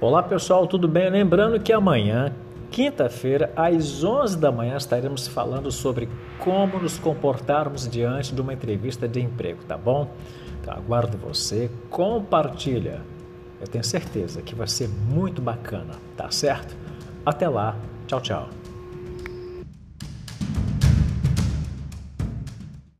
Olá pessoal, tudo bem? Lembrando que amanhã, quinta-feira, às 11 da manhã, estaremos falando sobre como nos comportarmos diante de uma entrevista de emprego, tá bom? Então, aguardo você, compartilha. Eu tenho certeza que vai ser muito bacana, tá certo? Até lá, tchau, tchau.